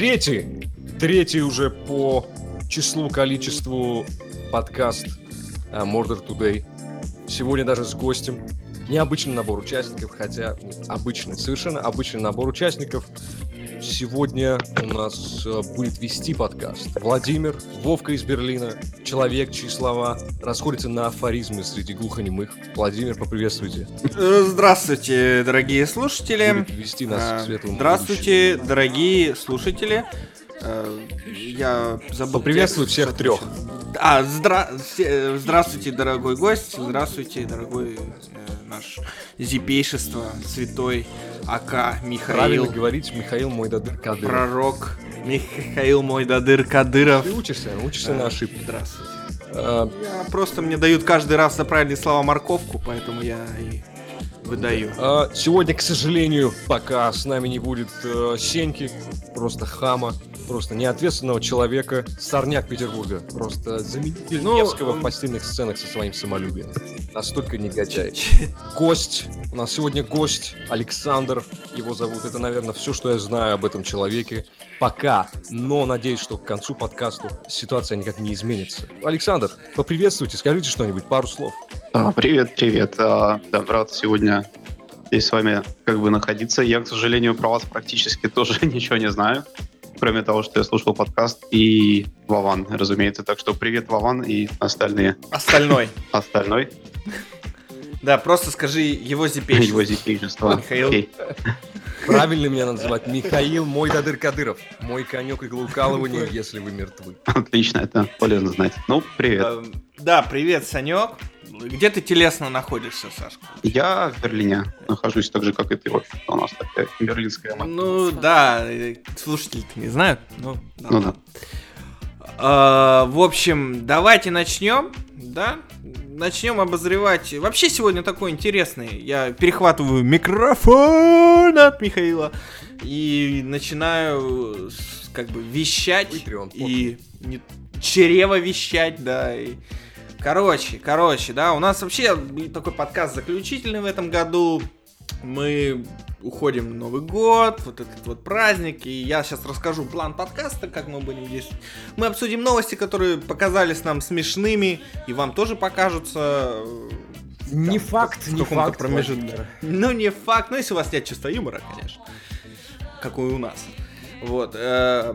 третий, третий уже по числу, количеству подкаст uh, Murder Today. Сегодня даже с гостем. Необычный набор участников, хотя обычный, совершенно обычный набор участников. Сегодня у нас э, будет вести подкаст Владимир, Вовка из Берлина, человек, чьи слова расходятся на афоризмы среди глухонемых. Владимир, поприветствуйте. Э, здравствуйте, дорогие слушатели. Будет вести нас к Э, светлому Здравствуйте, будущему. дорогие слушатели. Я забыл. Поприветствую всех что трех. А, здра... здравствуйте, дорогой гость. Здравствуйте, дорогой э, наш зипейшество, святой АК Правильно Михаил, говорить Михаил Мойдадыр Кадыров. пророк Михаил Мойдадыр Кадыров. Ты учишься, учишься на ошибке. Здравствуйте. Э, Я просто мне дают каждый раз за правильные слова морковку, поэтому я и выдаю. А, Сегодня, к сожалению, пока с нами не будет э, Сеньки, просто хама, просто неответственного человека, сорняк Петербурга, просто заменитель Ну, Невского в он- постельных сценах со своим самолюбием. Настолько негодяй. Гость, у нас сегодня гость Александр, его зовут. Это, наверное, все, что я знаю об этом человеке. Пока, но надеюсь, что к концу подкаста ситуация никак не изменится. Александр, поприветствуйте, скажите что-нибудь, пару слов. А, Привет, привет. А, Да, рад сегодня здесь с вами как бы находиться. Я, к сожалению, про вас практически тоже ничего не знаю, кроме того, что я слушал подкаст и Вован, разумеется. Так что привет, Вован и остальные. Остальной. Остальной. Да, просто скажи его зипейшество. Его зипейшество. Михаил. Правильно меня называть Михаил Мой Дадыр Кадыров. Мой конек иглоукалывания, если вы мертвы. Отлично, это полезно знать. Ну, привет. Эм, Да, привет, Санек. Где ты телесно находишься, Сашка? Я в Берлине нахожусь так же, как и ты. В общем-то, у нас такая берлинская мать. Ну да, слушатели-то не знают. Ну, да. Ну да. А, В общем, давайте начнем, да? Начнем обозревать. Вообще сегодня такой интересный. Я перехватываю микрофон от Михаила и начинаю как бы вещать Patreon, и не- чрево вещать, да. и- Короче, короче, да, у нас вообще такой подкаст заключительный в этом году. Мы уходим в Новый год, вот этот вот праздник, и я сейчас расскажу план подкаста, как мы будем действовать. Мы обсудим новости, которые показались нам смешными, и вам тоже покажутся. э, Не там, факт, в не факт, промежутке. Ну, не факт, ну, если у вас нет чувства юмора, конечно. Какой у нас. Вот. э,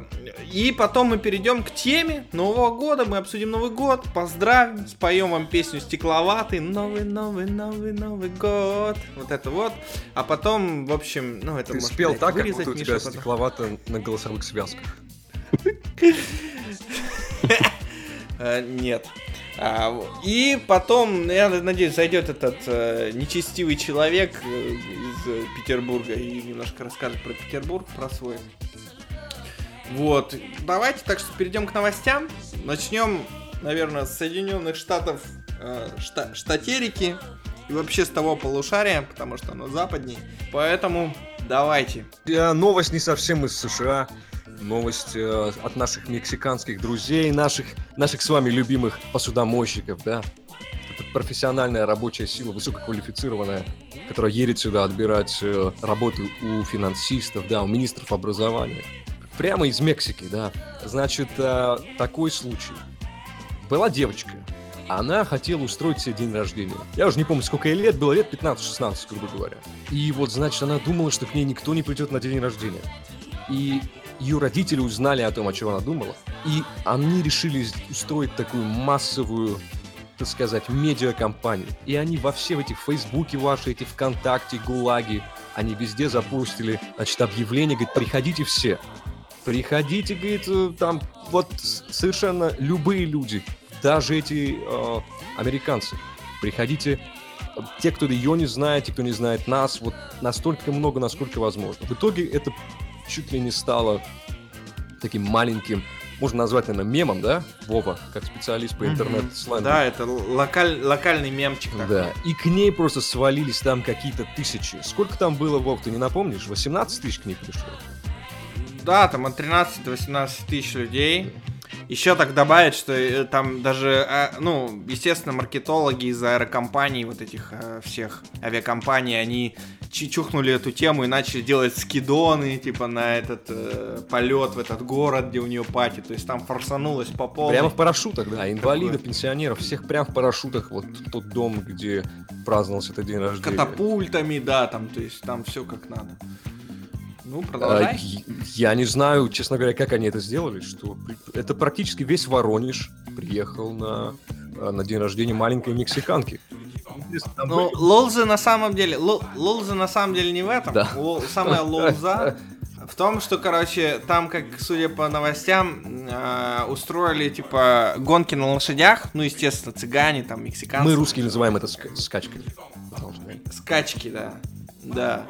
И потом мы перейдем к теме Нового года. Мы обсудим Новый год, поздравим, споем вам песню «Стекловатый». Новый, новый, новый, Новый год. Вот это вот. А потом, в общем, ну, это Ты может, спел блядь, так, как будто у тебя потом. стекловато на голосовых связках. Э, Нет. А, и потом, я надеюсь, зайдет этот э, нечестивый человек из Петербурга и немножко расскажет про Петербург, про свой. Вот. Давайте, так что перейдем к новостям. Начнем, наверное, с Соединенных Штатов э, шта- штатерики и вообще с того полушария, потому что оно западней. Поэтому давайте. Э, Новость не совсем из США. Новость э, от наших мексиканских друзей, наших, наших с вами любимых посудомойщиков, да. Это профессиональная рабочая сила, высококвалифицированная, которая едет сюда отбирать э, работу у финансистов, да, у министров образования. Прямо из Мексики, да. Значит, э, такой случай. Была девочка, она хотела устроить себе день рождения. Я уже не помню, сколько ей лет было, лет 15-16, грубо говоря. И вот, значит, она думала, что к ней никто не придет на день рождения. И ее родители узнали о том, о чем она думала. И они решили устроить такую массовую, так сказать, медиакомпанию. И они во все эти Фейсбуки ваши, эти ВКонтакте, ГУЛАГи, они везде запустили, значит, объявление, говорит, приходите все. Приходите, говорит, э, там вот совершенно любые люди, даже эти э, американцы. Приходите, э, те, кто ее не знает, те, кто не знает нас, вот настолько много, насколько возможно. В итоге это чуть ли не стало таким маленьким, можно назвать, наверное, мемом, да, Вова, как специалист по интернет-сленгу. Да, это локаль- локальный мемчик такой. Да, и к ней просто свалились там какие-то тысячи. Сколько там было, Вов, ты не напомнишь? 18 тысяч к ней пришло. Да, там от 13 до 18 тысяч людей. еще так добавить, что э, там даже, э, ну, естественно, маркетологи из аэрокомпаний, вот этих э, всех авиакомпаний, они чухнули эту тему и начали делать скидоны, типа, на этот э, полет в этот город, где у нее пати. То есть там форсанулось по полной. Прямо в парашютах, да. Инвалидов, пенсионеров, всех прямо в парашютах. Вот тот дом, где праздновался этот день рождения. Катапультами, да, там, то есть там все как надо. Ну, продолжай. А, я не знаю, честно говоря, как они это сделали, что это практически весь Воронеж приехал на, а, на день рождения маленькой мексиканки. Ну, лолзы на самом деле, лолзы на самом деле не в этом. Да. Самая лолза в том, что, короче, там, как, судя по новостям, э, устроили, типа, гонки на лошадях. Ну, естественно, цыгане, там, мексиканцы. Мы русские называем это скачкой. Скачки, да. Да.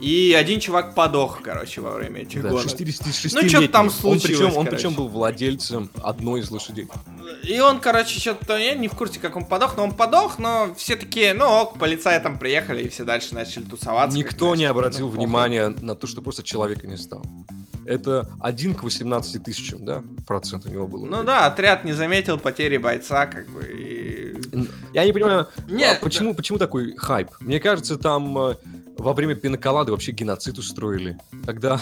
И один чувак подох, короче, во время этих да, гонок. 66 ну, что-то там случилось, Он причем, он причем был владельцем одной из лошадей. И он, короче, что-то, я не в курсе, как он подох, но он подох, но все такие, ну ок, полицаи там приехали, и все дальше начали тусоваться. Никто не обратил ну, внимания на то, что просто человека не стал. Это один к 18 тысячам, да, процент у него было. Ну да, отряд не заметил потери бойца, как бы, и... Я не понимаю, Нет, а почему, да. почему такой хайп? Мне кажется, там э, во время пиноколады вообще геноцид устроили. Когда...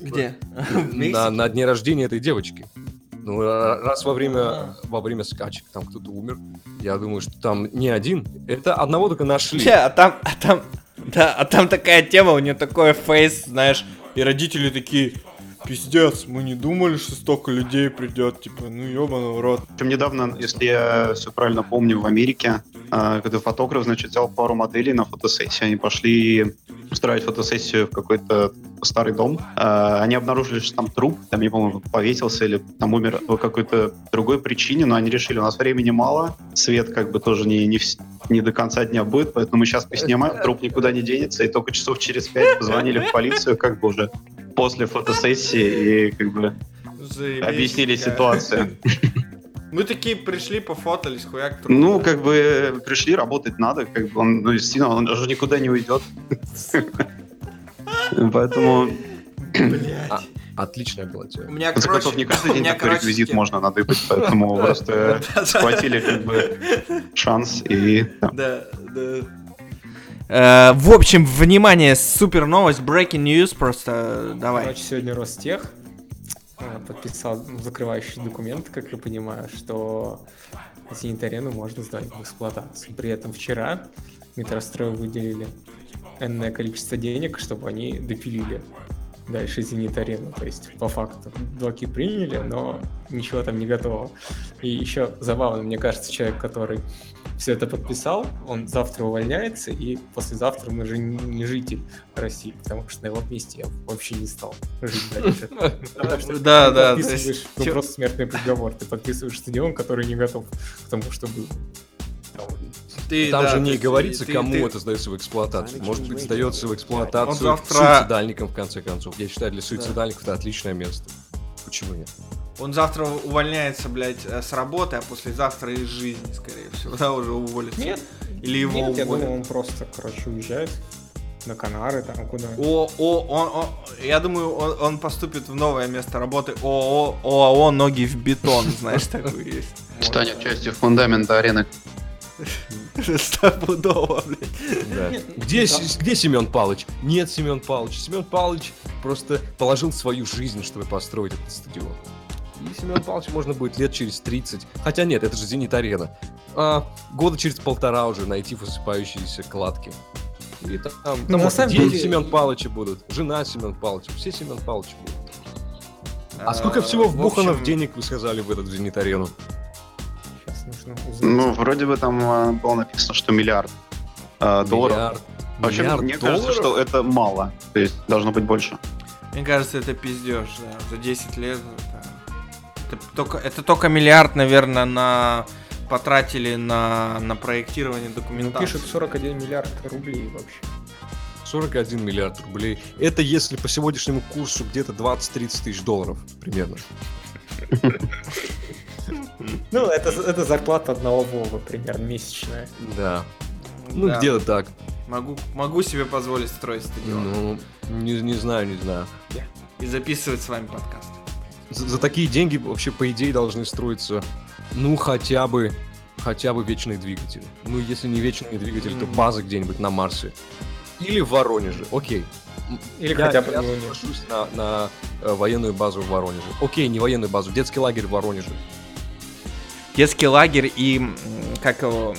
Где? На, на дне рождения этой девочки. Ну, раз во время, во время скачек там кто-то умер, я думаю, что там не один. Это одного только нашли. Да, а там, а там, да, а там такая тема, у нее такой фейс, знаешь, и родители такие, пиздец, мы не думали, что столько людей придет, типа, ну ебаный в рот. Причем недавно, если я все правильно помню, в Америке, а, когда фотограф, значит, взял пару моделей на фотосессию, они пошли устраивать фотосессию в какой-то старый дом. Э, они обнаружили, что там труп, там, я помню, повесился или там умер по какой-то другой причине, но они решили, у нас времени мало, свет как бы тоже не, не, не до конца дня будет, поэтому мы сейчас поснимаем, труп никуда не денется, и только часов через пять позвонили в полицию, как бы уже после фотосессии, и как бы Заебись, объяснили ситуацию. Мы такие пришли, пофотались, хуяк. Труп. Ну, как бы пришли, работать надо, как бы он, ну, действительно, он уже никуда не уйдет. Поэтому... А, отличная была тема. У меня, короче, не каждый день такой реквизит можно надыбать, поэтому просто схватили как бы шанс и... Да, да. Э, в общем, внимание, супер новость, breaking news, просто давай. Короче, сегодня Ростех э, подписал закрывающий документ, как я понимаю, что Зенит-арену можно сдать в эксплуатацию. При этом вчера Метрострою выделили энное количество денег, чтобы они допилили дальше Зенит Арену. То есть, по факту, блоки приняли, но ничего там не готово. И еще забавно, мне кажется, человек, который все это подписал, он завтра увольняется, и послезавтра он уже не житель России, потому что на его месте я вообще не стал жить дальше. Да, да. Ты просто смертный приговор. Ты подписываешь стадион, который не готов к тому, что был. Ты, Там да, же не говорится, ты, кому ты, это сдается в эксплуатацию. Может быть, сдается в эксплуатацию завтра... суицидальникам, в конце концов. Я считаю, для суицидальников да. это отличное место. Почему нет? Он завтра увольняется, блядь, э, с работы, а послезавтра из жизни, скорее всего. Да, уже уволится. Нет. Или его Нет, уволят. я думаю, он просто, короче, уезжает на Канары, там куда. О, о, он, он, я думаю, он, он поступит в новое место работы ООО, ОАО «Ноги в бетон», знаешь, такой есть. Станет частью фундамента арены. Стопудово, блядь. Да. Где, где Семен Палыч? Нет, Семен Палыч. Семен Палыч просто положил свою жизнь, чтобы построить этот стадион. И Семен Павлович можно будет лет через 30. Хотя нет, это же Зенит-арена. А, года через полтора уже найти высыпающиеся кладки. И там, там ну, на самом дети деле... Семен Павловича будут, жена Семен Павловича, все Семен Павловича будут. А, сколько всего вбухано в денег, вы сказали, в этот Зенит-арену? Нужно узнать. Ну, вроде бы там а, было написано, что миллиард э, долларов. Миллиард. Вообще, миллиард мне долларов? кажется, что это мало. То есть должно быть больше. Мне кажется, это пиздеж, да. За 10 лет это, это, только, это только миллиард, наверное, на потратили на, на проектирование ну, документации. Ну, пишут 41 миллиард рублей вообще. 41 миллиард рублей. Это если по сегодняшнему курсу где-то 20-30 тысяч долларов примерно. Ну, это, это зарплата одного Вова, примерно, месячная. Да. Ну, да. где-то так. Могу, могу себе позволить строить стадион. Ну, не, не знаю, не знаю. И записывать с вами подкаст. за, за такие деньги вообще, по идее, должны строиться, ну, хотя бы, хотя бы вечные двигатели. Ну, если не вечные двигатели, то Мгм. база где-нибудь на Марсе. Или в Воронеже, окей. Или Я- хотя бы я соглашусь на, на, э, военную базу в Воронеже. Окей, не военную базу, детский лагерь в Воронеже. Детский лагерь и, как его,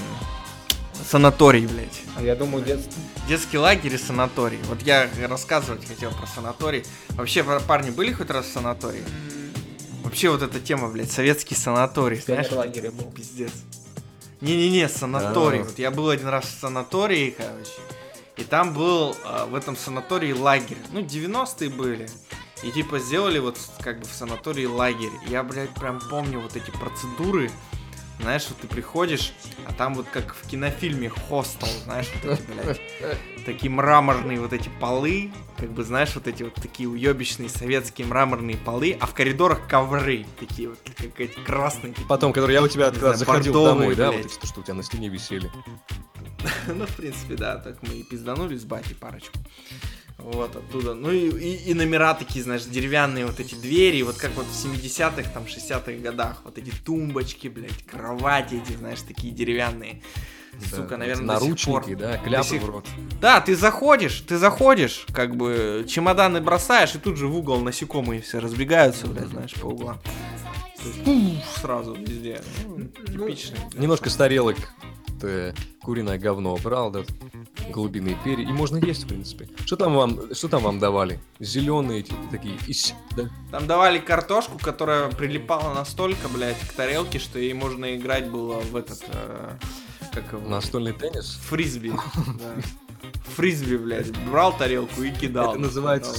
санаторий, блядь. А я думаю, детство. Детский лагерь и санаторий. Вот я рассказывать хотел про санаторий. Вообще, пар- парни, были хоть раз в санатории? Вообще вот эта тема, блядь, советский санаторий, знаешь? в лагере был. Пиздец. Не-не-не, санаторий. Да. Вот я был один раз в санатории, короче. И там был а, в этом санатории лагерь. Ну, 90-е были. И типа сделали вот как бы в санатории лагерь. Я, блядь, прям помню вот эти процедуры. Знаешь, вот ты приходишь, а там вот как в кинофильме хостел, знаешь, вот эти, блядь, такие мраморные вот эти полы, как бы, знаешь, вот эти вот такие уебищные советские мраморные полы, а в коридорах ковры такие вот, как эти красные. такие. Потом, который я у тебя когда знаю, заходил бордовые, домой, да, блядь. вот эти, то, что у тебя на стене висели. Ну, в принципе, да, так мы и пизданули с батей парочку. Вот оттуда. Ну и, и- и номера такие, знаешь, деревянные вот эти двери, вот как вот в 70-х, там, 60-х годах. Вот эти тумбочки, блядь, кровати эти, знаешь, такие деревянные. Сука, Да, наверное, эти до сих пор. наручники, да, кляпы сих- в рот. Да, ты заходишь, ты заходишь, как бы чемоданы бросаешь, и тут же в угол насекомые все разбегаются, блядь, знаешь, по углам. Пуф, сразу везде. Ну, типичный. Немножко с тарелок э, куриное говно брал, да, голубиные перья, и можно есть, в принципе. Что там вам, что там вам давали? Зеленые эти такие, ись, да? Там давали картошку, которая прилипала настолько, блядь, к тарелке, что ей можно играть было в этот, э, как его, Настольный теннис? фрисби. да. Фрисби, блядь, брал тарелку и кидал. Это называется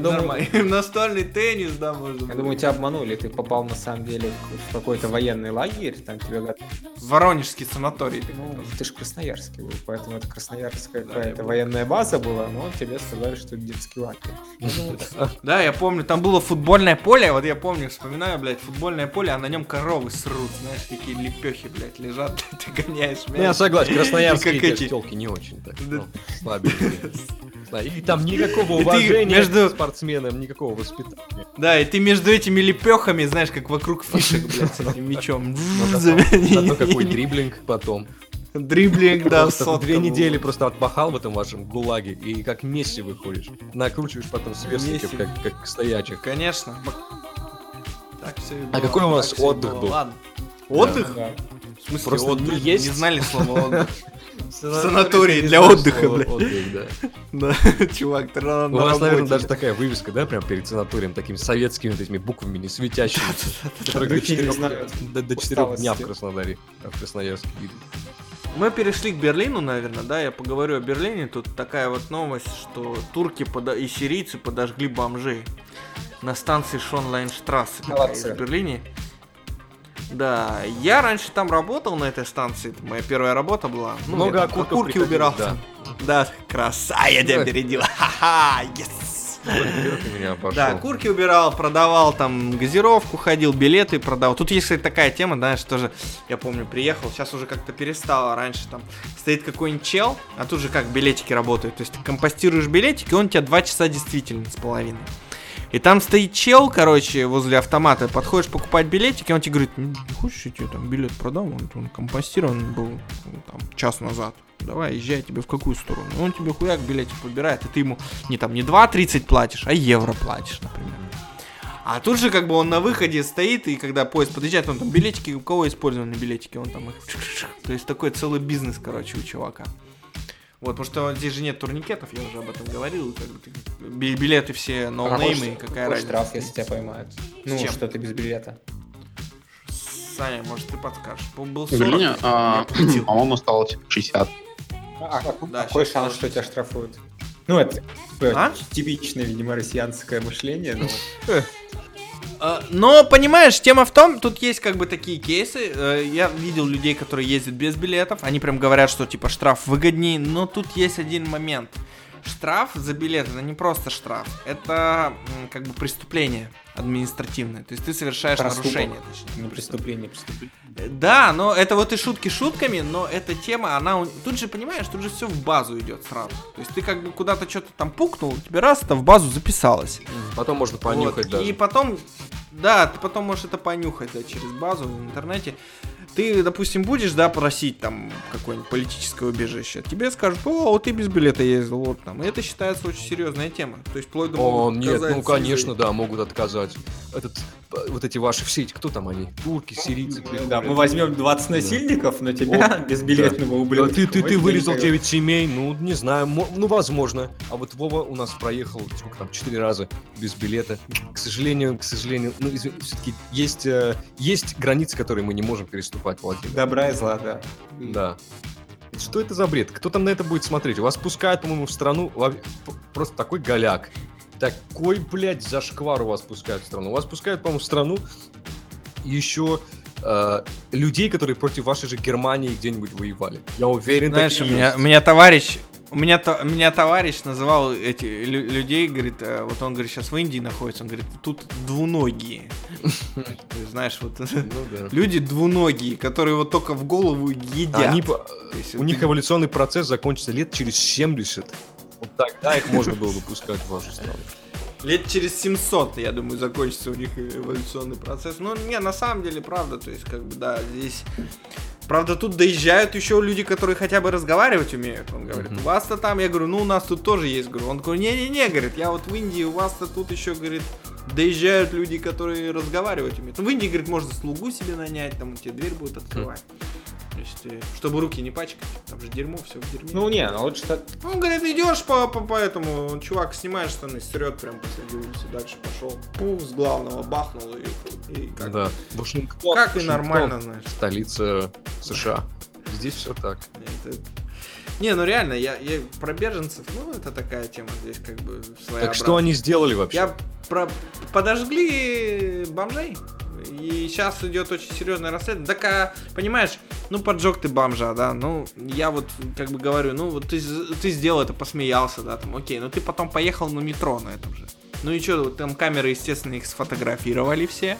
думаю, Нормально. Настольный теннис, да, можно. я думаю, тебя обманули. Ты попал на самом деле в какой-то военный лагерь, там тебя го- Воронежский санаторий. ты Ну, ты же красноярский был, поэтому это красноярская какая-то военная база была, но тебе сказали, что это детский лагерь. Да, я помню, там было футбольное поле, вот я помню, вспоминаю, блядь, футбольное поле, а на нем коровы срут, знаешь, такие лепехи, блядь, лежат, ты гоняешь Ну, я согласен, красноярские телки не очень так. Ну, слабенькие. И там никакого И уважения между- к спортсменам, никакого воспитания. Да, и ты между этими лепехами, знаешь, как вокруг фишек, блядь, с этим мячом. Но зато, какой дриблинг потом. Дриблинг, да, сотка две недели просто отпахал в этом вашем гулаге, и как Месси выходишь. Накручиваешь потом сверстников, как, как стоячих. Конечно. Так все А какой у вас отдых был? Ладно. Отдых? да. В смысле Просто отдых? не есть? Не знали слова отдых. Санаторий для отдыха, слово бля. отдых, да. Да, чувак, ты У вас, наверное, даже такая вывеска, да, прям перед санаторием, такими советскими этими буквами, не светящимися, до четырех дня в. Краснодаре, а в Красноярске. Мы перешли к Берлину, наверное, да, я поговорю о Берлине. Тут такая вот новость, что турки пода- и сирийцы подожгли бомжей на станции Шонлайнштрассе Молодцы. Берлине. Да, я раньше там работал на этой станции, это моя первая работа была. Ну, Много окурков окурки убирал. да. Да, краса, я тебя опередил. Ха-ха, yes. Да, курки убирал, продавал там газировку, ходил, билеты продавал. Тут есть, кстати, такая тема, знаешь, тоже, я помню, приехал, сейчас уже как-то перестало. Раньше там стоит какой-нибудь чел, а тут же как билетики работают. То есть ты компостируешь билетики, он у тебя 2 часа действительно с половиной. И там стоит чел, короче, возле автомата, подходишь покупать билетики, он тебе говорит, «Ну, не хочешь, я тебе там билет продам, он, он компостирован был ну, там час назад. Давай, езжай тебе в какую сторону. Он тебе хуяк билетик подбирает, и ты ему не там не 2.30 платишь, а евро платишь, например. А тут же как бы он на выходе стоит, и когда поезд подъезжает, он там билетики, у кого использованы билетики, он там их... То есть такой целый бизнес, короче, у чувака. Вот, потому что здесь же нет турникетов, я уже об этом говорил. как бы ты- би- билеты все А ноунеймы, какой- какая какой разница. штраф, если тебя поймают? Ну, чем? что ты без билета. Саня, может, ты подскажешь. Был- Был В 40, Берлине, я а, по-моему, стало типа 60. А, Да, какой шанс, что тебя штрафуют? Ну, это типа, А? типичное, видимо, россиянское мышление, но А, Но, понимаешь, тема в том, тут есть как бы такие кейсы. э, Я видел людей, которые ездят без билетов. Они прям говорят, что типа штраф выгоднее. Но тут есть один момент. Штраф за билет это не просто штраф, это как бы преступление административное. То есть ты совершаешь Проступок. нарушение, точнее. Не преступление, преступление. Э, Да, но это вот и шутки шутками, но эта тема, она... Тут же, понимаешь, тут же все в базу идет сразу. То есть ты как бы куда-то что-то там пукнул, у тебя раз это в базу записалось. Потом можно понюхать Вот, даже. И потом, да, ты потом можешь это понюхать, да, через базу в интернете. Ты, допустим, будешь, да, просить там какое-нибудь политическое убежище. Тебе скажут, о, вот ты без билета ездил, вот там. И это считается очень серьезная тема. То есть вплоть до О, нет, ну конечно, да, могут отказать. Этот, вот эти ваши все эти, кто там они? Турки, сирийцы. Да, мы возьмем 20 насильников, но тебя безбилетного Да, ублюдка. Ты, ты, ты вырезал не 9 семей, ну, не знаю, ну, возможно. А вот Вова у нас проехал, сколько там, 4 раза без билета. К сожалению, к сожалению, ну, все-таки есть, э, есть границы, которые мы не можем переступать, Владимир. Добра и зла, да. Да. Что это за бред? Кто там на это будет смотреть? Вас пускают, по-моему, в страну просто такой голяк. Такой, блядь, зашквар у вас пускают в страну. Вас пускают, по-моему, в страну еще э, людей, которые против вашей же Германии где-нибудь воевали. Я уверен, Знаешь, у меня, у меня товарищ, у меня, то- меня товарищ называл эти лю- людей, говорит, э, вот он говорит, сейчас в Индии находится, он говорит, тут двуногие. Ты знаешь, вот Ну люди двуногие, которые вот только в голову едят. У них эволюционный процесс закончится лет через 70. Вот тогда их можно было бы пускать в вашу страну. Лет через 700, я думаю, закончится у них эволюционный процесс. Ну, не, на самом деле, правда, то есть, как бы, да, здесь... Правда, тут доезжают еще люди, которые хотя бы разговаривать умеют. Он говорит, у вас-то там, я говорю, ну, у нас тут тоже есть, говорю. Он говорит, не-не-не, говорит, я вот в Индии, у вас-то тут еще, говорит, доезжают люди, которые разговаривать умеют. Ну, в Индии, говорит, можно слугу себе нанять, там, тебе дверь будет открывать. То есть, э, чтобы руки не пачкать, там же дерьмо, все в дерьме. Ну не, ну лучше так. Он говорит, идешь по, по, по этому, чувак снимает штаны, срет прям посреди улицы, дальше пошел. Пух, с главного бахнул и, и как, Да. Вашингтон. как и Вашингтон, нормально, знаешь. Столица США. Здесь все так. Это- Не, ну реально, я, я про беженцев, ну это такая тема здесь как бы своя. Так что они сделали вообще? Я про... подожгли бомжей. И сейчас идет очень серьезное расследование. Так, а, понимаешь, ну поджег ты бомжа, да, ну я вот как бы говорю, ну вот ты, ты сделал это, посмеялся, да, там, окей, но ты потом поехал на метро на этом же. Ну и что, там камеры, естественно, их сфотографировали все.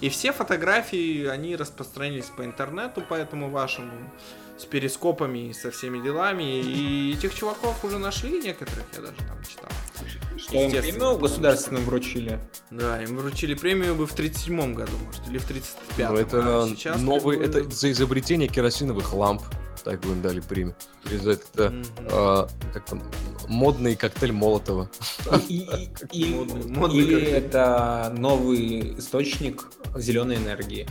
И все фотографии, они распространились по интернету, по этому вашему, с перископами и со всеми делами. И этих чуваков уже нашли некоторых, я даже там читал. Что им премию государственную вручили. Да, им вручили премию бы в 37 году, может, или в 35-м. Ну, это А сейчас новый, как бы- это за изобретение керосиновых ламп. Так бы им дали премию. За это, Мгм. а, как там, модный коктейль Молотова. И- и- и- модный- модный Или коктейль. это новый источник зеленой энергии.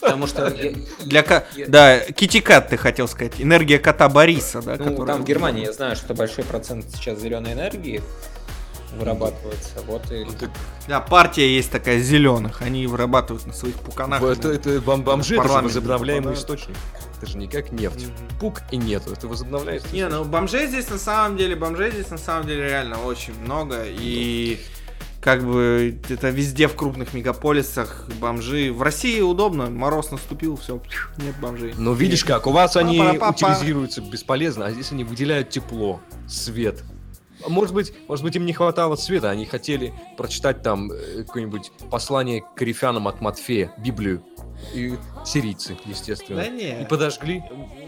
Потому что я- Для. Я- Да, китикат ты хотел сказать. Энергия кота Бориса, да? ну, там в Германии я знаю, что большой процент сейчас зеленой энергии вырабатывается. Вот и Ну, так Да, партия есть такая зеленых. Они вырабатывают на своих пуканах. Это, это бом- бомжи, это же Парламент возобновляемый источник. Это же не как нефть. Мгм. Пук и нету. Это возобновляется. Не, ну бомжей здесь на самом деле, бомжей здесь на самом деле реально очень много. И как бы это везде в крупных мегаполисах бомжи. В России удобно, мороз наступил, все, нет бомжей. Но видишь как, у вас они утилизируются бесполезно, а здесь они выделяют тепло, свет. Может быть, может быть, им не хватало света, они хотели прочитать там э, какое-нибудь послание к корифянам от Матфея, Библию. И сирийцы, естественно. Да не. И подожгли.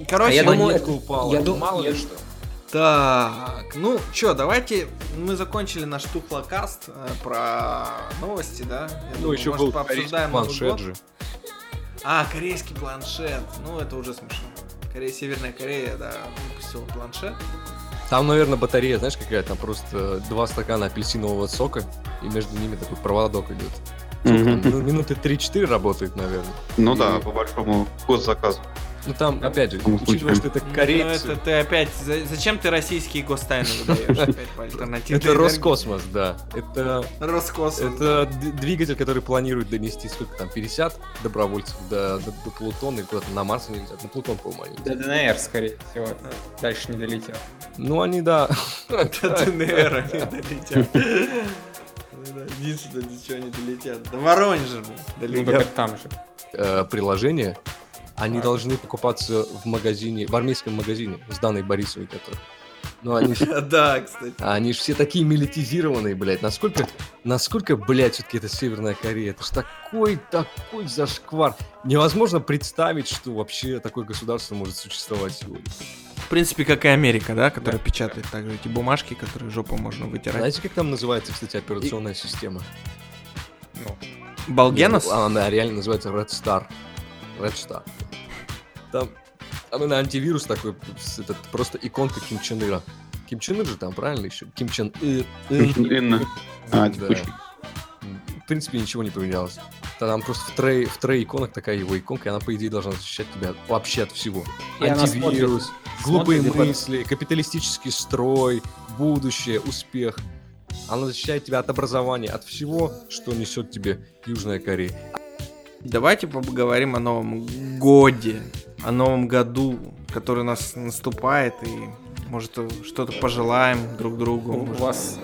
Короче, А я думаю, монетка упала. я дум- Мало я- ли что. Так, ну чё, давайте мы закончили наш тухлокаст э, про новости, да? Я Ну, думаю, еще может, был пообсуждаем планшет же. А, корейский планшет. Ну, это уже смешно. Корея, Северная Корея, да, выпустила планшет. Там, наверное, батарея, знаешь, какая там просто два стакана апельсинового сока, и между ними такой проводок идет. Мгм. Ну, минуты 3-4 работает, наверное. Ну И- да, по большому госзаказу. Ну там, опять же, учитывая, что это Ну, корейцы, это ты опять... за- Зачем ты российские гостайны выдаешь опять по альтернативной это? Роскосмос, да. Это, Роскосмос. это двигатель, который планирует донести сколько там, 50 добровольцев до, Плутона или куда-то на Марс они летят. На Плутон, по-моему, они до ДНР, скорее всего. Дальше не долетел. Ну, они, да. До ДНР они долетят. Единственное, до чего они долетят. До Воронежа, блин, Ну, так там же. Э, приложения, они А. должны покупаться в магазине, в армейском магазине с Даной Борисовой, который. Ну, они, ж- Да, кстати. они же все такие милитизированные, блядь. Насколько, насколько, блядь, все-таки это Северная Корея? Это ж такой, такой зашквар. Невозможно представить, что вообще такое государство может существовать сегодня. В принципе, как и Америка, да, которая печатает также эти бумажки, которые жопу можно вытирать. Знаете, как там называется, кстати, операционная система? Ну, Балгенос? Она, она реально называется Red Star. Red Star. Там, там на антивирус такой, этот, просто иконка Ким Чен Ира. Ким Чен Ир же там, правильно еще? Ким Чен Ир. Ир. Инна. А, Да. В принципе, ничего не поменялось. Там просто в трей, в трей иконок такая его иконка, и она, по идее, должна защищать тебя вообще от всего. И Антивирус, глупые смотрит и под- мысли, капиталистический строй, будущее, успех. Она защищает тебя от образования, от всего, что несет тебе Южная Корея. Давайте поговорим о Новом Годе, о Новом Году, который у нас наступает, и может что-то пожелаем друг другу. у может, вас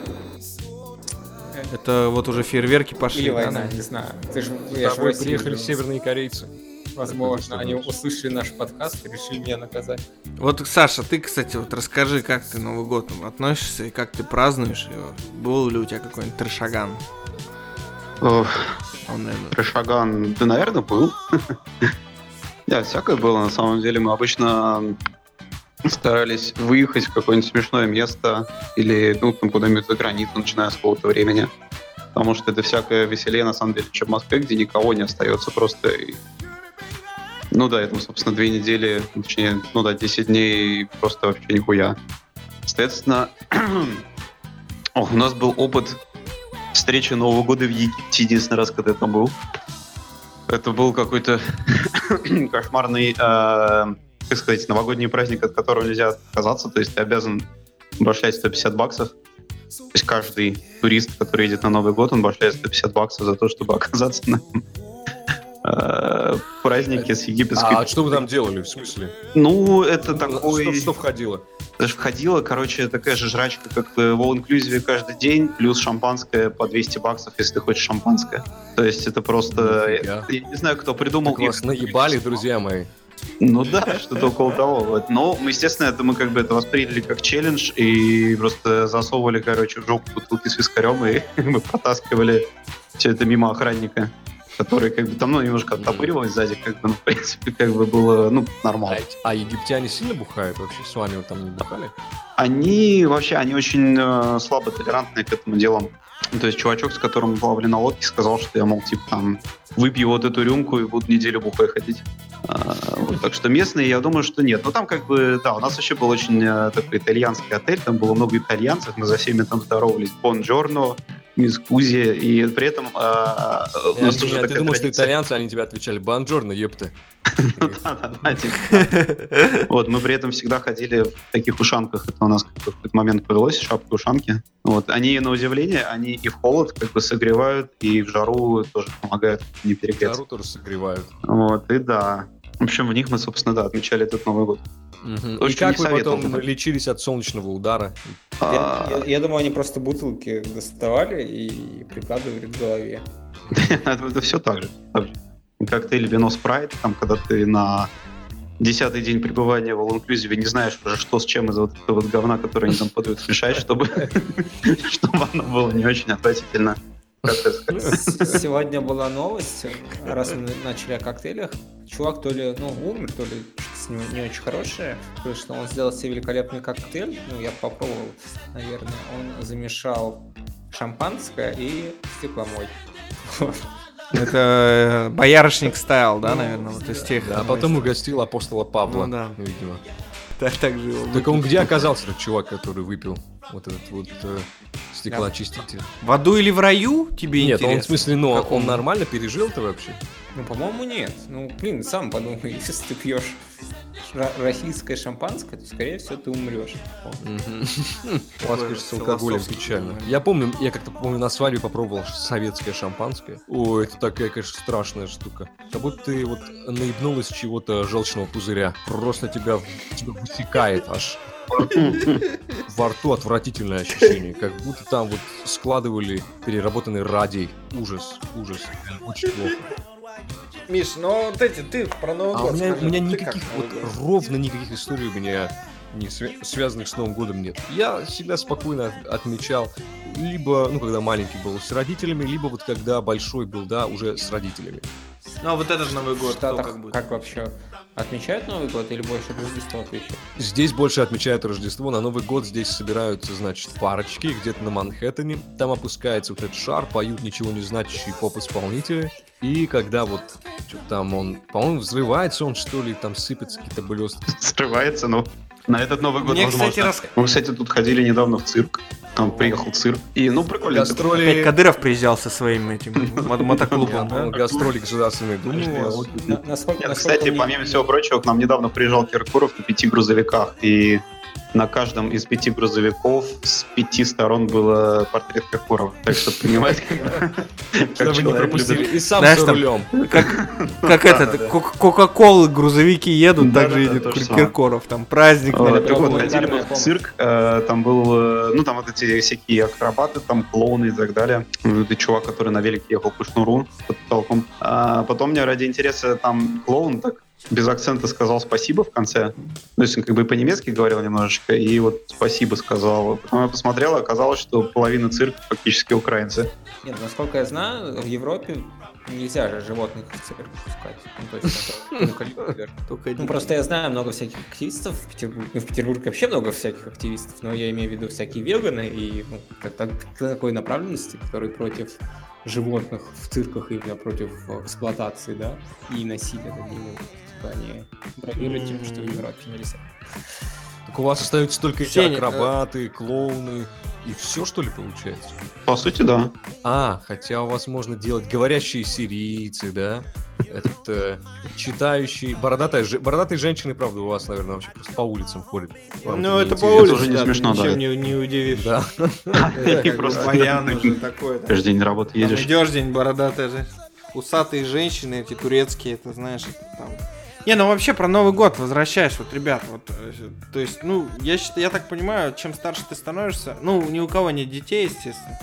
Это вот уже фейерверки пошли. или да, война, наверное? не знаю. Ты же, я ж в тобой России приехали северные корейцы. Возможно, они услышали наш подкаст и решили меня наказать. Вот, Саша, ты, кстати, вот расскажи, как ты Новый год относишься и как ты празднуешь его. Был ли у тебя какой-нибудь трешаган? Ох, Он, наверное, Трешаган, да, наверное, был. Да, всякое было, на самом деле. Мы обычно старались выехать в какое-нибудь смешное место или ну, там, куда-нибудь за границу, начиная с какого-то времени. Потому что это всякое веселее, на самом деле, чем в Москве, где никого не остается просто. Ну да, это, собственно, две недели, точнее, ну да, 10 дней просто вообще нихуя. Соответственно, ох, у нас был опыт встречи Нового года в Египте единственный раз, когда я там был. Это был какой-то кошмарный, э, как сказать, новогодний праздник, от которого нельзя отказаться. То есть ты обязан башлять 150 баксов. То есть каждый турист, который едет на Новый год, он башляет 150 баксов за то, чтобы оказаться на э, празднике с египетской... А что вы там делали, в смысле? Ну, это такой... Что, что входило? Даже входила, короче, такая же жрачка, как в all-inclusive каждый день, плюс шампанское по 200 баксов, если ты хочешь шампанское. То есть это просто... Нифига. Я не знаю, кто придумал Так вас наебали, друзья мои. Ну да, что-то около того. Вот. Но, мы, естественно, это мы как бы это восприняли как челлендж и просто засовывали, короче, в жопу бутылки с вискарем, и мы протаскивали все это мимо охранника, который как бы там, ну, немножко оттопыривалось сзади, как бы, ну, в принципе, как бы было, ну, нормально. А, а египтяне сильно бухают вообще? С вами там не бухали? Они вообще, они очень э, слабо толерантны к этому делу. Ну, То есть чувачок, с которым плавали на лодке, сказал, что я, мол, типа там, выпью вот эту рюмку и буду неделю бухой ходить. А, вот, так что местные, я думаю, что нет. Но там как бы, да, у нас вообще был очень э, такой итальянский отель, там было много итальянцев, мы за всеми там здоровались. Бонджорно, мисс Кузи, и при этом э, у нас тоже Я- ты думал, что итальянцы, они тебе отвечали, бонжорно, епты. Да-да-да, типа. Вот, мы при этом всегда ходили в таких ушанках. Это у нас в какой-то момент повелось, шапки ушанки. Вот, они, на удивление, они и в холод как бы согревают, и в жару тоже помогают не перегреться. Жару тоже согревают. Вот, и да. В общем, в них мы, собственно, да, отмечали этот Новый год. Мгм. И как вы потом бы. лечились от солнечного удара? Я, А, я- я думаю, они просто бутылки доставали и прикладывали к голове. Это все так же. Коктейль вино спрайт, там, когда ты на десятый день пребывания в all inclusive не знаешь уже, что с чем из вот этого вот говна, который они там подают, смешать, чтобы, чтобы оно было не очень отвратительно. Сегодня была новость, раз мы начали о коктейлях. Чувак то ли ну, умер, то ли с ним не очень хорошее. То есть, что он сделал себе великолепный коктейль. Ну, я попробовал, наверное. Он замешал шампанское и стекломой. Это э, боярышник стайл, да, наверное, вот из тех. А потом угостил апостола Павла, Ну да. видимо. Так, так же Так он где оказался, этот чувак, который выпил вот этот вот э, стеклоочиститель? В аду или в раю тебе Нет, он интересно? в смысле, ну, Какому? он нормально пережил это вообще? Ну, по-моему, нет. Ну, блин, сам подумай, если ты пьешь российское шампанское, то, скорее всего, ты умрешь. У вас, кажется, алкоголем печально. Я помню, я как-то помню на свадьбе попробовал советское шампанское. О, это такая, конечно, страшная штука. Как будто ты вот наебнул из чего-то желчного пузыря. Просто тебя, тебя высекает аж. Во рту отвратительное ощущение. Как будто там вот складывали переработанный радий. Ужас, ужас. Очень плохо. Миш, ну вот эти, ты про Новый А год у меня, скажи, у меня никаких, как вот ровно никаких историй у меня не свя- связанных с Новым годом, нет. Я всегда спокойно от- отмечал, либо, ну, когда маленький был с родителями, либо вот когда большой был, да, уже с родителями. Ну, а вот этот Новый год, Штатах как будет? как вообще? Отмечают Новый год или больше Рождество отвечают? Здесь больше отмечают Рождество. На Новый год здесь собираются, значит, парочки где-то на Манхэттене. Там опускается вот этот шар, поют ничего не значащие поп-исполнители. И когда вот там он, по-моему, взрывается он, что ли, там сыпятся какие-то блестки. Срывается, ну, на этот Новый год, Мне, возможно. кстати, рас- Мы, кстати, тут ходили недавно в цирк. Там приехал цирк. И, ну, прикольно. Опять Гастроли... Кадыров приезжал со своим этим мо- мотоклубом, да? Гастроли у а насколько кстати, помимо всего прочего, к нам недавно приезжал Киркоров на пяти грузовиках, и на каждом из пяти грузовиков с пяти сторон был портрет Киркорова. Так что понимаете, как Чтобы не человек пропустили. любит. И сам там- рулем. Как. Кока- Кока-Колы грузовики едут, так же едет. Киркоров. Там праздник. Какой-то. ходили мы в цирк, э, там был, э, ну, там вот эти всякие акробаты, там клоуны и так далее. Это чувак, который на велике ехал по шнуру под потолком. А потом мне ради интереса там клоун так без акцента сказал спасибо в конце. То есть он как бы и по-немецки говорил немножечко, и вот спасибо сказал. Потом я посмотрел, и оказалось, что половина цирка фактически украинцы. Нет, насколько я знаю, в Европе нельзя же животных в цирк пускать. Ну, то есть это только люди. Только Ну, просто я знаю много всяких активистов в Петербурге. Ну, в Петербурге вообще много всяких активистов, но я имею в виду всякие веганы и ну, так- такой направленности, которые против животных в цирках, именно против э, эксплуатации, да, и насилия над ними. Типа они бравируют тем, что в Европе нельзя. Так у вас остаются только эти Сеня, э, акробаты, клоуны и все, что ли, получается? По сути, да. А, хотя у вас можно делать говорящие сирийцы, да? Этот э, читающий... Бородатая, же- бородатые женщины, правда, у вас, наверное, вообще просто по улицам ходят. Вам Ну, это по улице, уже не да, смешно, да. ничем не, не удивишь. Да. И просто да. каждый день на работу едешь. идешь день, бородатая же. Усатые женщины, эти турецкие, это знаешь, это там. Не, ну вообще про Новый год возвращаешь, вот, ребят, вот, э, то есть, ну, я считаю, я так понимаю, чем старше ты становишься, ну, ни у кого нет детей, естественно,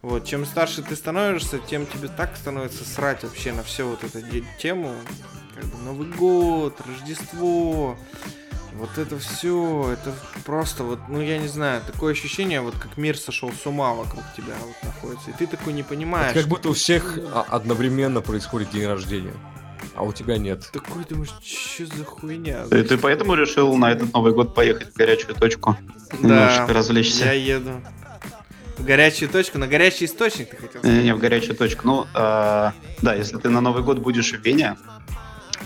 вот, чем старше ты становишься, тем тебе так становится срать вообще на всю вот эту тему, как бы Новый год, Рождество, вот это все, это просто вот, ну я не знаю, такое ощущение, вот как мир сошел с ума вокруг тебя вот находится, и ты такой не понимаешь. Это как будто у всех а- одновременно происходит день рождения, а у тебя нет. Такой думаешь, что за хуйня? Ты, ты поэтому решил на этот Новый год поехать в горячую точку? Да, Немножечко развлечься. я еду. В горячую точку, на горячий источник ты хотел Не, сказать? не, в горячую точку. Ну, а, да, если ты на Новый год будешь в Вене,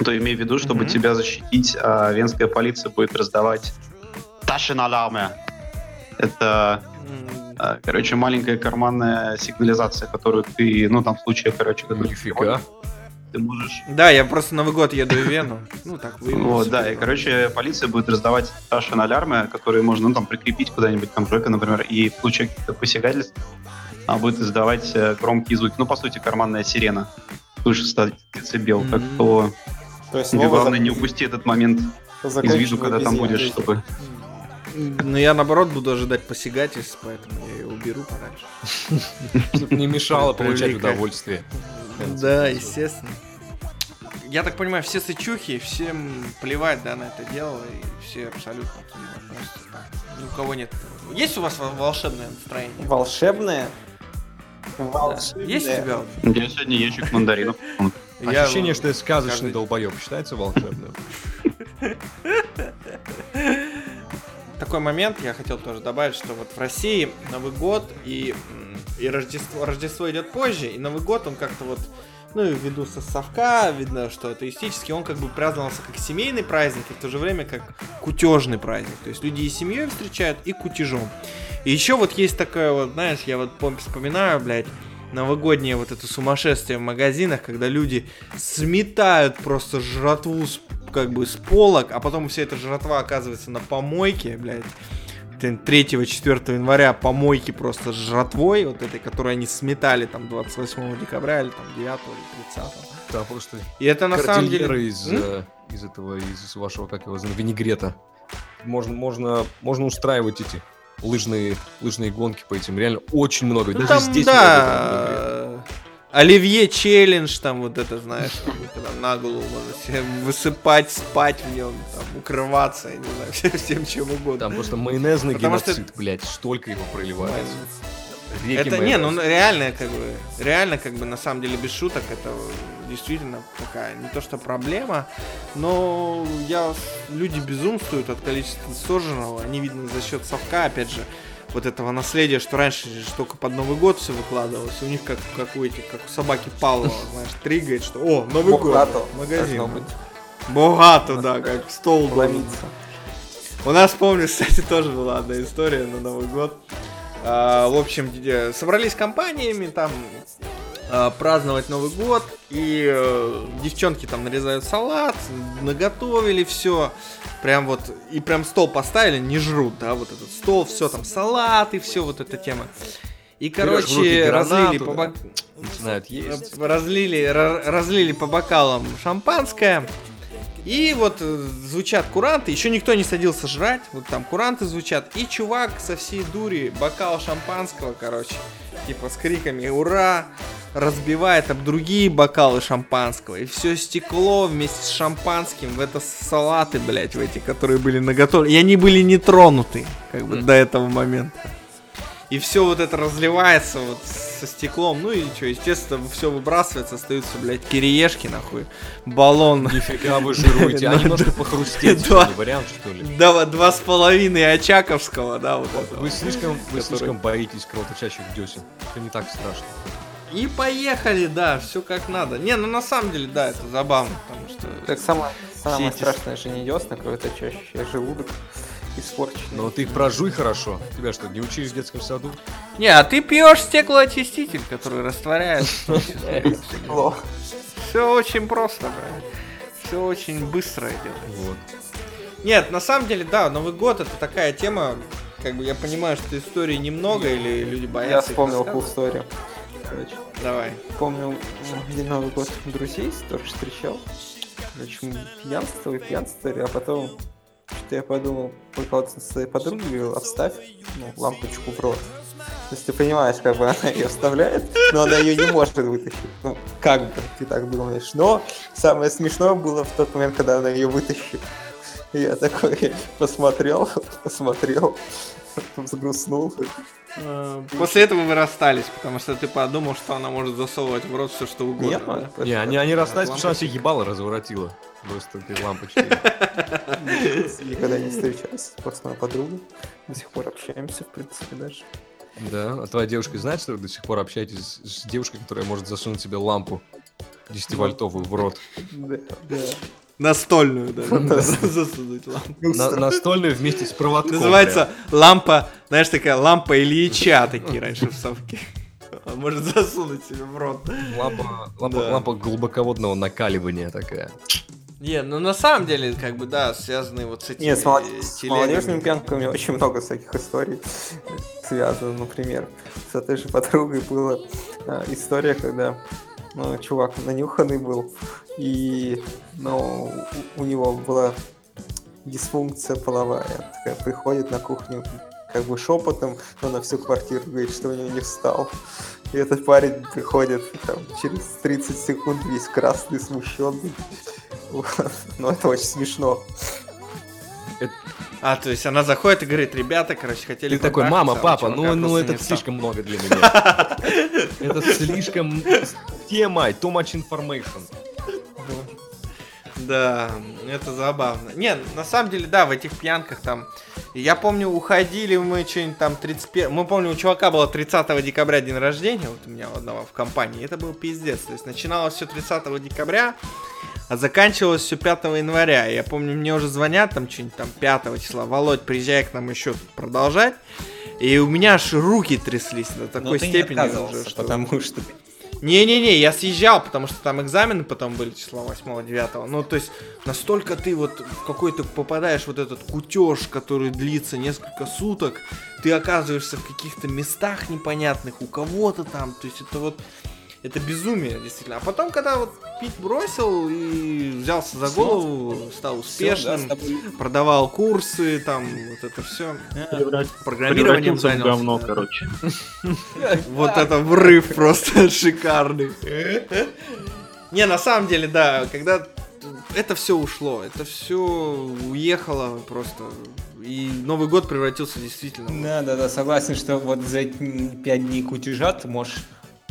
то имей в виду, чтобы Мгм. тебя защитить, а, венская полиция будет раздавать ташин-алармы. Это, М, а, короче, маленькая карманная сигнализация, которую ты, ну, там, в случае, короче, когда Нифига. Ты можешь... Да, я просто Новый год еду в Вену. Ну, так. Вот, да, и, короче, полиция будет раздавать ташин алярмы, которые можно, ну, там, прикрепить куда-нибудь там в жопе, например, и в случае каких-то посягательств она будет издавать э, громкие звуки. Ну, по сути, карманная сирена. Выше 100 децибел. Так что То есть главное не упусти этот момент из виду, когда там будешь, чтобы... Ну, я наоборот буду ожидать посягательств, поэтому я ее уберу подальше. Чтобы не мешало получать Привлекать. Удовольствие. Да, естественно. Я так понимаю, все сычухи, всем плевать, да, на это дело, и все абсолютно к нему относятся так. Ни у кого нет. Есть у вас вол- волшебное настроение? Волшебное? Да. Есть у тебя? Я сегодня ящик мандаринов. Ощущение, что я сказочный долбоеб считается волшебным. Такой момент я хотел тоже добавить, что вот в России Новый год и, м, и Рождество, Рождество идет позже, и Новый год он как-то вот, ну и ввиду со- совка, видно, что атеистически, он как бы праздновался как семейный праздник, и в то же время как кутежный праздник. То есть люди и семьей встречают, и кутежом. И еще вот есть такое вот, знаешь, я вот пом- вспоминаю, блядь, новогоднее вот это сумасшествие в магазинах, когда люди сметают просто жратву с, как бы с полок, а потом вся эта жратва оказывается на помойке, блядь. 3-4 января помойки просто с жратвой, вот этой, которую они сметали там 28 декабря или там 9 или 30. Да, просто И это на самом деле... из, М? э, из этого, из вашего, как его винегрета. Можно, можно, можно устраивать эти лыжные, лыжные гонки по этим. Реально очень много. Ну, Даже там, здесь много да, Оливье челлендж, там вот это, знаешь, там, когда на голову можно себе высыпать, спать в нем, там, укрываться, я не знаю, всем, всем чем угодно. Там просто майонезный Потому что- геноцид, блядь, столько его проливается. Реки Это не, ну майонеза. реально, как бы, реально, как бы, на самом деле, без шуток, это действительно такая, не то что проблема, но я, люди безумствуют от количества сожженного, они, видно, за счет совка, опять же, вот этого наследия, что раньше же только под Новый год все выкладывалось, у них как, как у этих, как у собаки Павлова, знаешь, тригает, что, о, Новый Богато год, магазин. Богато, да, как стол должен у нас, помню, кстати, тоже была одна история на Новый год. А, в общем, собрались компаниями там праздновать Новый год, и э, девчонки там нарезают салат, наготовили все, прям вот, и прям стол поставили, не жрут, да, вот этот стол, все там, салат и все, вот эта тема. И, короче, гранату, разлили по бок- Начинают есть. разлили, ра- разлили по бокалам шампанское. И вот э, звучат куранты, еще никто не садился жрать, вот там куранты звучат, и чувак со всей дури бокал шампанского, короче, типа с криками «Ура!» разбивает об другие бокалы шампанского, и все стекло вместе с шампанским в это салаты, блять, в эти, которые были наготовлены, и они были не тронуты, как бы, до этого момента. И все вот это разливается вот со стеклом. Ну и что, естественно, все выбрасывается, остаются, блядь, кириешки, нахуй. Баллон. Нифига вы жируете, а Да, немножко похрустеть, да. что ли, вариант, что ли? Два, два с половиной Очаковского, да, вот это. Вы слишком, вы слишком боитесь кровоточащих десен. Это не так страшно. И поехали, да, все как надо. Не, ну на самом деле, да, это забавно, потому что... Так самое, самое страшное же не десна, кровоточащий, а желудок испорченный. Но вот ты их прожуй хорошо. Тебя что, не учили в детском саду? Не, а ты пьешь стеклоочиститель, который растворяет. Стекло. Все очень просто, блядь. Все очень быстро идет. Вот. Нет, на самом деле, да, Новый год это такая тема, как бы я понимаю, что историй немного, или люди Я боятся. их вспомнил cool story. Короче, Давай. помню, один Новый год друзей тоже встречал. Короче, мы пьянствовали, пьянствовали, а потом что-то я подумал, приколоться со своей подругой, говорил, отставь ну, лампочку в рот. То есть ты понимаешь, как бы она ее вставляет, но она ее не может вытащить. Ну, как бы ты так думаешь. Но самое смешное было в тот момент, когда она ее вытащила. И я такой посмотрел, посмотрел, взгрустнул. Э, После этого вы расстались, потому что ты подумал, что она может засовывать в рот все что угодно. Нет, да? Не, они, они расстались, потому что она себе ебало разворотила. Просто этой лампочкой. Никогда не встречался. Просто моя подруга. До сих пор общаемся, в принципе, даже. Да, а твоя девушка знает, что вы до сих пор общаетесь с девушкой, которая может засунуть себе лампу 10-вольтовую в рот. Да, да. Настольную, да. Засунуть лампу. На- настольную вместе с проводком. Называется лампа, знаешь, такая лампа Ильича, такие раньше в совке. Он может засунуть себе в рот. Лампа, лампа, Да. лампа глубоководного накаливания такая. Не, ну на самом деле, как бы, да, связанные вот с этими Нет, с, молод- с молодежными пьянками очень много всяких историй связано. Например, с этой же подругой была а, история, когда ну, чувак нанюханный был, и ну, у, него была дисфункция половая. Такая приходит на кухню как бы шепотом, но на всю квартиру говорит, что у него не встал. И этот парень приходит там, через 30 секунд весь красный, смущенный. Вот. Но это очень смешно. А, то есть она заходит и говорит, ребята, короче, хотели Ты такой, мама, папа, ну, ну это не встал». слишком много для меня. Это слишком тема, too much information. Да, это забавно. Не, на самом деле, да, в этих пьянках там... Я помню, уходили мы что-нибудь там 31... Мы помню, у чувака было 30 декабря день рождения, вот у меня у одного в компании. Это был пиздец. То есть начиналось все 30 декабря, а заканчивалось все 5 января. Я помню, мне уже звонят там что-нибудь там 5 числа. Володь, приезжай к нам еще продолжать. И у меня аж руки тряслись до Но такой не степени уже, что... потому что Не-не-не, я съезжал, потому что там экзамены потом были числа 8-9. Ну, то есть, настолько ты вот в какой-то попадаешь вот этот кутеж, который длится несколько суток, ты оказываешься в каких-то местах непонятных, у кого-то там, то есть это вот... это безумие, действительно. А потом, когда вот пить бросил и взялся за голову, стал успешным, продавал курсы, там, вот это все. Программированием Превратился в занялся. говно, да. короче. Вот это врыв просто шикарный. Не, на самом деле, да, когда это все ушло, это все уехало просто. И Новый год превратился действительно. Да, да, да, согласен, что вот за пять дней кутежа ты можешь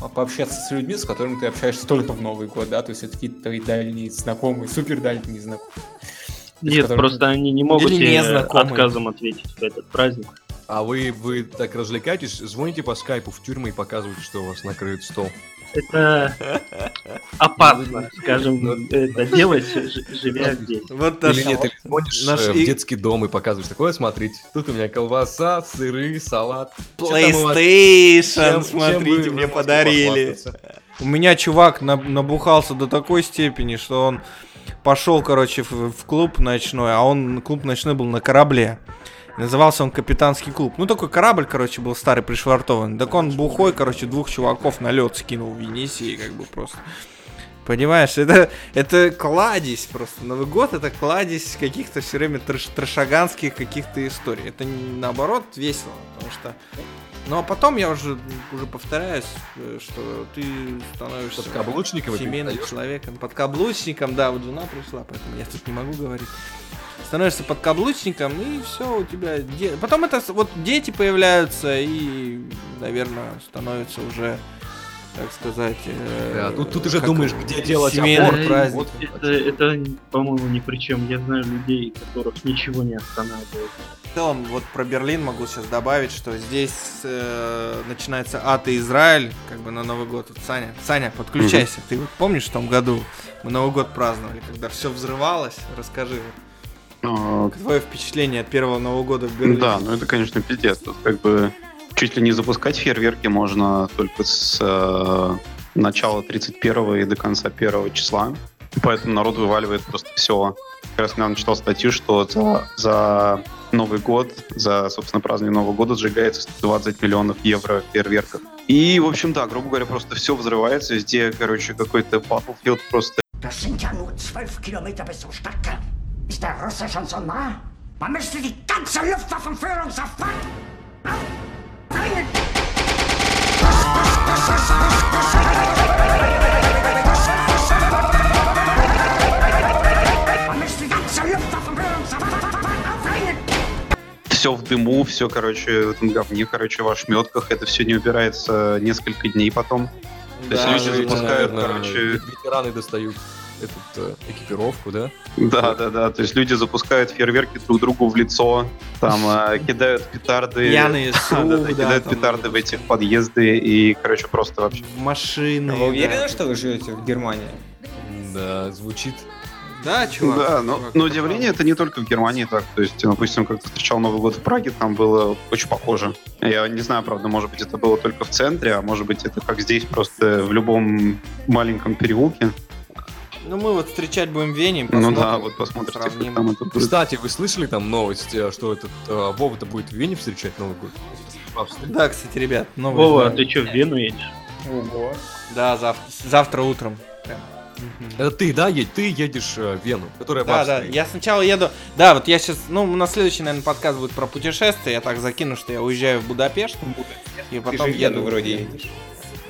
пообщаться с людьми, с которыми ты общаешься только в Новый год, да, то есть это какие-то твои дальние знакомые, супер дальние знакомые. Нет, которым- просто они не могут Или тебе отказом ответить в этот праздник. А вы, вы так развлекаетесь, звоните по скайпу в тюрьмы и показываете, что у вас накрыт стол. Это опасно, скажем, это делать, ж- живя здесь. Вот Или нет, наш э, в детский дом и показываешь такое, смотрите, тут у меня колбаса, сыры, салат. PlayStation, смотрите, мне подарили. У меня чувак на- набухался до такой степени, что он пошел, короче, в клуб ночной, а он клуб ночной был на корабле. Назывался он Капитанский клуб. Ну, такой корабль, короче, был старый, пришвартованный. Так он бухой, короче, двух чуваков на лед скинул в Енисей, как бы просто. Понимаешь, это, это кладезь просто. Новый год это кладезь каких-то все время трэш, трэшаганских каких-то историй. Это наоборот весело, потому что... Ну а потом я уже, уже повторяюсь, э, что ты становишься Подкаблучником семейным человеком, подкаблучником, да, вот жена пришла, поэтому я тут не могу говорить. Становишься подкаблучником, и все у тебя... де- Потом это вот дети появляются, и, наверное, становится уже, так сказать... э, Да, тут- тут уже думаешь, где делать семейный аборт, праздник. вот. Это, это, по-моему, ни при чем. Я знаю людей, которых ничего не останавливает. В целом, вот про Берлин могу сейчас добавить, что здесь э, начинается ад и Израиль, как бы на Новый год. Вот, Саня, Саня, подключайся. Ты вот помнишь в том году мы Новый год праздновали, когда все взрывалось? Расскажи, А, твое впечатление от первого Нового года в Берлине. Да, ну это, конечно, пиздец. Тут как бы чуть ли не запускать фейерверки можно только с э, начала 31 и до конца 1 числа. Поэтому народ вываливает просто все. Как раз недавно читал статью, что за, за Новый год, за, собственно, празднование Нового года сжигается 120 миллионов евро фейерверков. И, в общем, да, грубо говоря, просто все взрывается. Везде, короче, какой-то Battlefield просто Das sind ja nur zwölf Kilometer bis zum все в дыму, все, короче, в этом говне, короче, в ошметках. Это все не убирается несколько дней потом. То есть Да, люди да, запускают, наверное, короче, Ветераны достают эту э, экипировку, да? Да, да, да. То есть люди запускают фейерверки друг другу в лицо, там э, кидают петарды. Пьяные кидают там, петарды в эти в подъезды и, короче, просто вообще. машины. Вы уверены, да. что вы живете в Германии? Да, звучит. Да, чувак? да, но, чувак, но удивление это не только в Германии так. То есть, допустим, как встречал Новый год в Праге, там было очень похоже. Я не знаю, правда, может быть, это было только в центре, а может быть, это как здесь, просто в любом маленьком переулке. Ну, мы вот встречать будем в Вене, Ну посмотрим, да, вот посмотрите, как сравним. там это будет. Кстати, вы слышали там новость, э, что этот э, Вова-то будет в Вене встречать Новый год? Да, кстати, ребят, новый Вова, а ты что, в Вену едешь? Ого. Да, завтра, завтра утром. Прям. Это ты, да, едь, ты едешь э, в Вену, которая Да, да, я сначала еду... Да, вот я сейчас... Ну, на следующий, наверное, подкаст будет про путешествия. Я так закину, что я уезжаю в Будапешт. И потом еду... вроде едешь.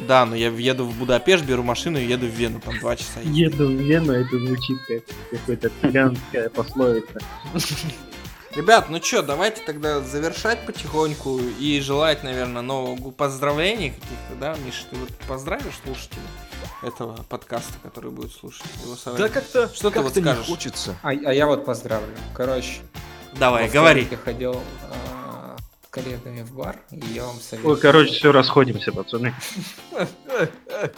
Да, но я еду в Будапешт, беру машину и еду в Вену. Там два часа. Еду в Вену, это звучит как какая-то цыганская пословица. Ребят, ну чё, давайте тогда завершать потихоньку и желать, наверное, нового поздравлений каких-то, да? Миша, ты вот поздравишь слушателей этого подкаста, который будет слушать его со Да как-то, Что ты как вот то не скажешь? хочется. А, а я вот поздравлю. Короче, Давай, во говори. Я ходил а, коллегами в бар, и я вам советую. Ой, короче, все, расходимся, пацаны.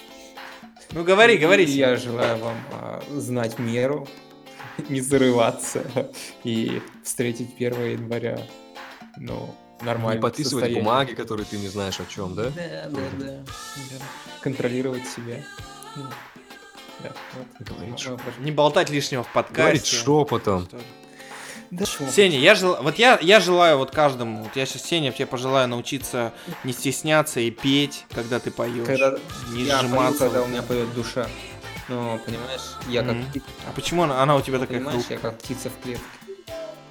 Ну говори, говори. Я желаю вам а, знать меру, не зарываться и встретить 1 января, ну, нормально. Не подписывать бумаги, которые ты не знаешь о чем, да? Да, да, да. Контролировать себя. Ну, Да, вот. Говорить. Не болтать лишнего в Говорить подкасте. шепотом. Что- Сеня, я жел... вот я, я желаю вот каждому, вот я сейчас Сеня тебе пожелаю научиться не стесняться и петь, когда ты поешь, Когда не я пою, сжиматься. когда у меня поет душа. Но, понимаешь, я как птица, А почему она, она у тебя такая понимаешь, хрупкая? я как птица в клетке.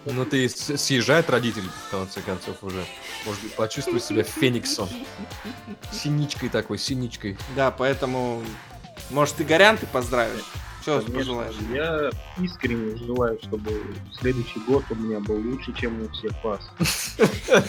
Ну ты с- съезжай от родителей, в конце концов, уже. Может быть, почувствуй себя фениксом. Синичкой такой, синичкой. Да, поэтому, может, ты Горян ты поздравишь? Что Конечно пожелаешь? же, Я искренне желаю, чтобы следующий год у меня был лучше, чем у всех вас.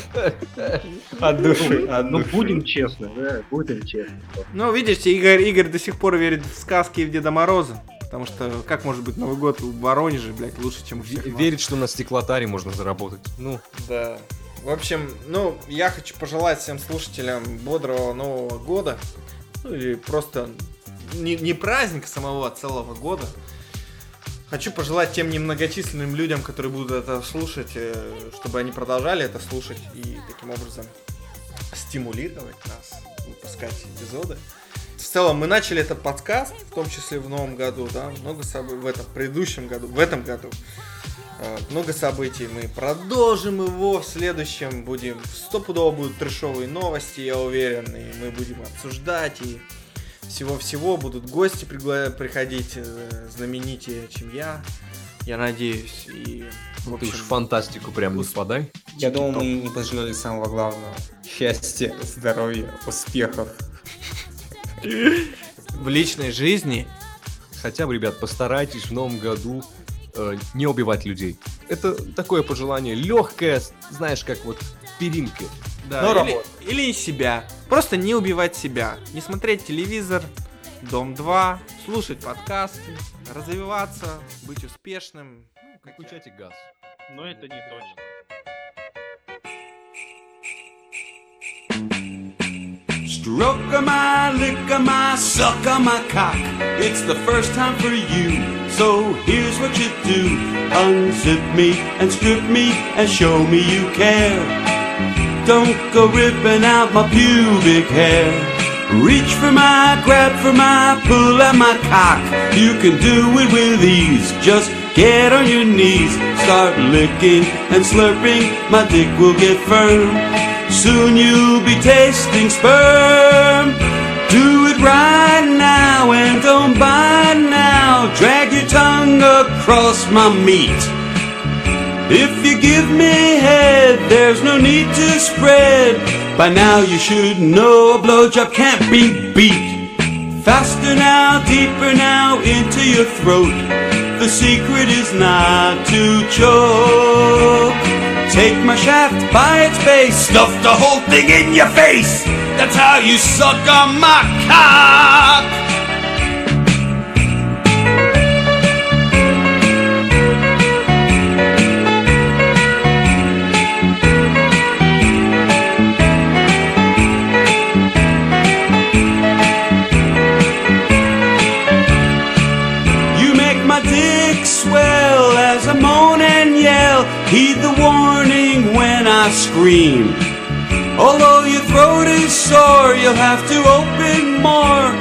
От души, Ну, души. будем честны, да, будем честны. Ну, видите, Игорь, Игорь до сих пор верит в сказки и в Деда Мороза. Потому что как может быть Новый год в Воронеже, блядь, лучше, чем у всех? Верит, что на стеклотаре можно заработать. Ну, Да. В общем, ну, я хочу пожелать всем слушателям бодрого Нового года. Ну, или просто не, не праздника самого, а целого года. Хочу пожелать тем немногочисленным людям, которые будут это слушать, э, чтобы они продолжали это слушать и таким образом стимулировать нас выпускать эпизоды. В целом, мы начали этот подкаст, в том числе в новом году, да, много событий, в этом предыдущем году, в этом году. Э, Много событий, мы продолжим его в следующем, будем, стопудово будут трешовые новости, я уверен, и мы будем обсуждать, и всего-всего будут гости пригла- приходить, э, знаменитее, чем я, я надеюсь, и в ты уж фантастику прям не впадай. Я думаю, мы не пожалели самого главного. Счастья, здоровья, успехов. в личной жизни Хотя бы, ребят, постарайтесь в новом году э, не убивать людей. Это такое пожелание легкое, знаешь, как вот перинки. Да, Ну, или, работа. или себя. Просто не убивать себя. Не смотреть телевизор, Дом 2, слушать подкасты, развиваться, быть успешным. Ну, как я. Включайте газ. Но это не точно. Stroke of my, lick of my, suck of my cock. It's the first time for you, so here's what you do. Unzip me and strip me and show me you care. Don't go ripping out my pubic hair. Reach for my, grab for my, pull at my cock. You can do it with ease. Just get on your knees, start licking and slurping. My dick will get firm. Soon you'll be tasting sperm. Do it right now and don't bite now. Drag your tongue across my meat. If you give me head, there's no need to spread. By now you should know a blowjob can't be beat. Faster now, deeper now into your throat. The secret is not to choke. Take my shaft by its base, stuff the whole thing in your face. That's how you suck on my cock. Scream. Although your throat is sore, you'll have to open more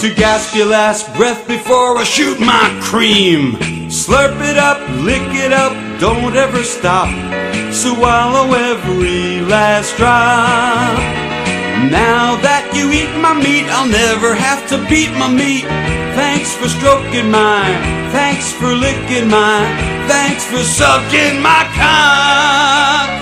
to gasp your last breath before I shoot my cream. Slurp it up, lick it up, don't ever stop. Swallow every last drop. Now that you eat my meat, I'll never have to beat my meat. Thanks for stroking mine. Thanks for licking mine. Thanks for sucking my cock.